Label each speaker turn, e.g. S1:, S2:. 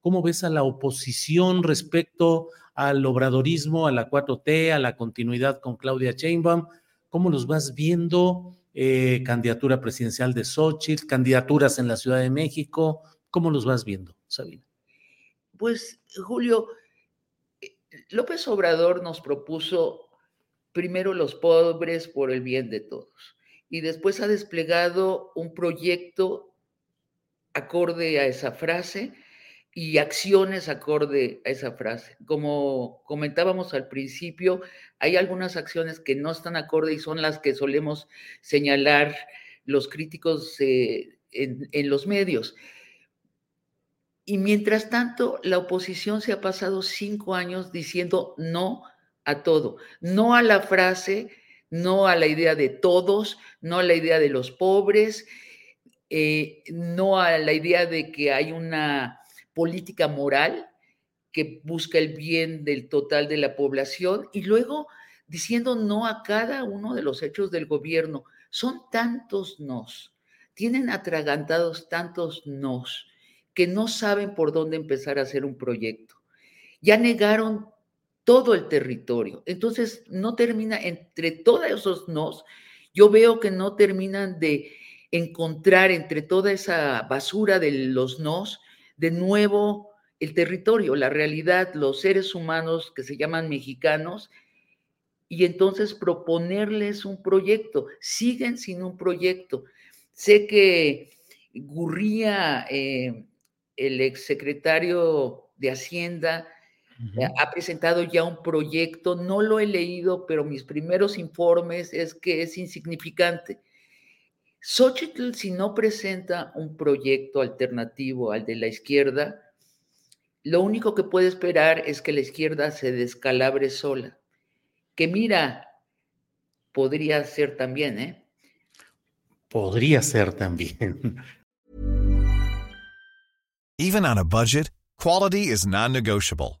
S1: cómo ves a la oposición respecto al obradorismo, a la 4T, a la continuidad con Claudia Sheinbaum. ¿Cómo los vas viendo? Eh, candidatura presidencial de Xochitl, candidaturas en la Ciudad de México. ¿Cómo los vas viendo, Sabina?
S2: Pues, Julio, eh, López Obrador nos propuso primero los pobres por el bien de todos y después ha desplegado un proyecto acorde a esa frase y acciones acorde a esa frase. Como comentábamos al principio, hay algunas acciones que no están acorde y son las que solemos señalar los críticos eh, en, los medios. Y mientras tanto, la oposición se ha pasado cinco años diciendo no a todo, no a la frase, no a la idea de todos, no a la idea de los pobres, eh, no a la idea de que hay una política moral que busca el bien del total de la población y luego diciendo no a cada uno de los hechos del gobierno. Son tantos nos, tienen atragantados tantos nos que no saben por dónde empezar a hacer un proyecto. Ya negaron todo el territorio. Entonces, no termina entre todos esos nos, yo veo que no terminan de encontrar entre toda esa basura de los nos, de nuevo el territorio, la realidad, los seres humanos que se llaman mexicanos, y entonces proponerles un proyecto. Siguen sin un proyecto. Sé que Gurría, eh, el exsecretario de Hacienda, ha presentado ya un proyecto, no lo he leído, pero mis primeros informes es que es insignificante Xochitl, si no presenta un proyecto alternativo al de la izquierda, lo único que puede esperar es que la izquierda se descalabre sola. Que mira, podría ser también, ¿eh?
S1: Podría ser también.
S3: Even on a budget, quality is non-negotiable.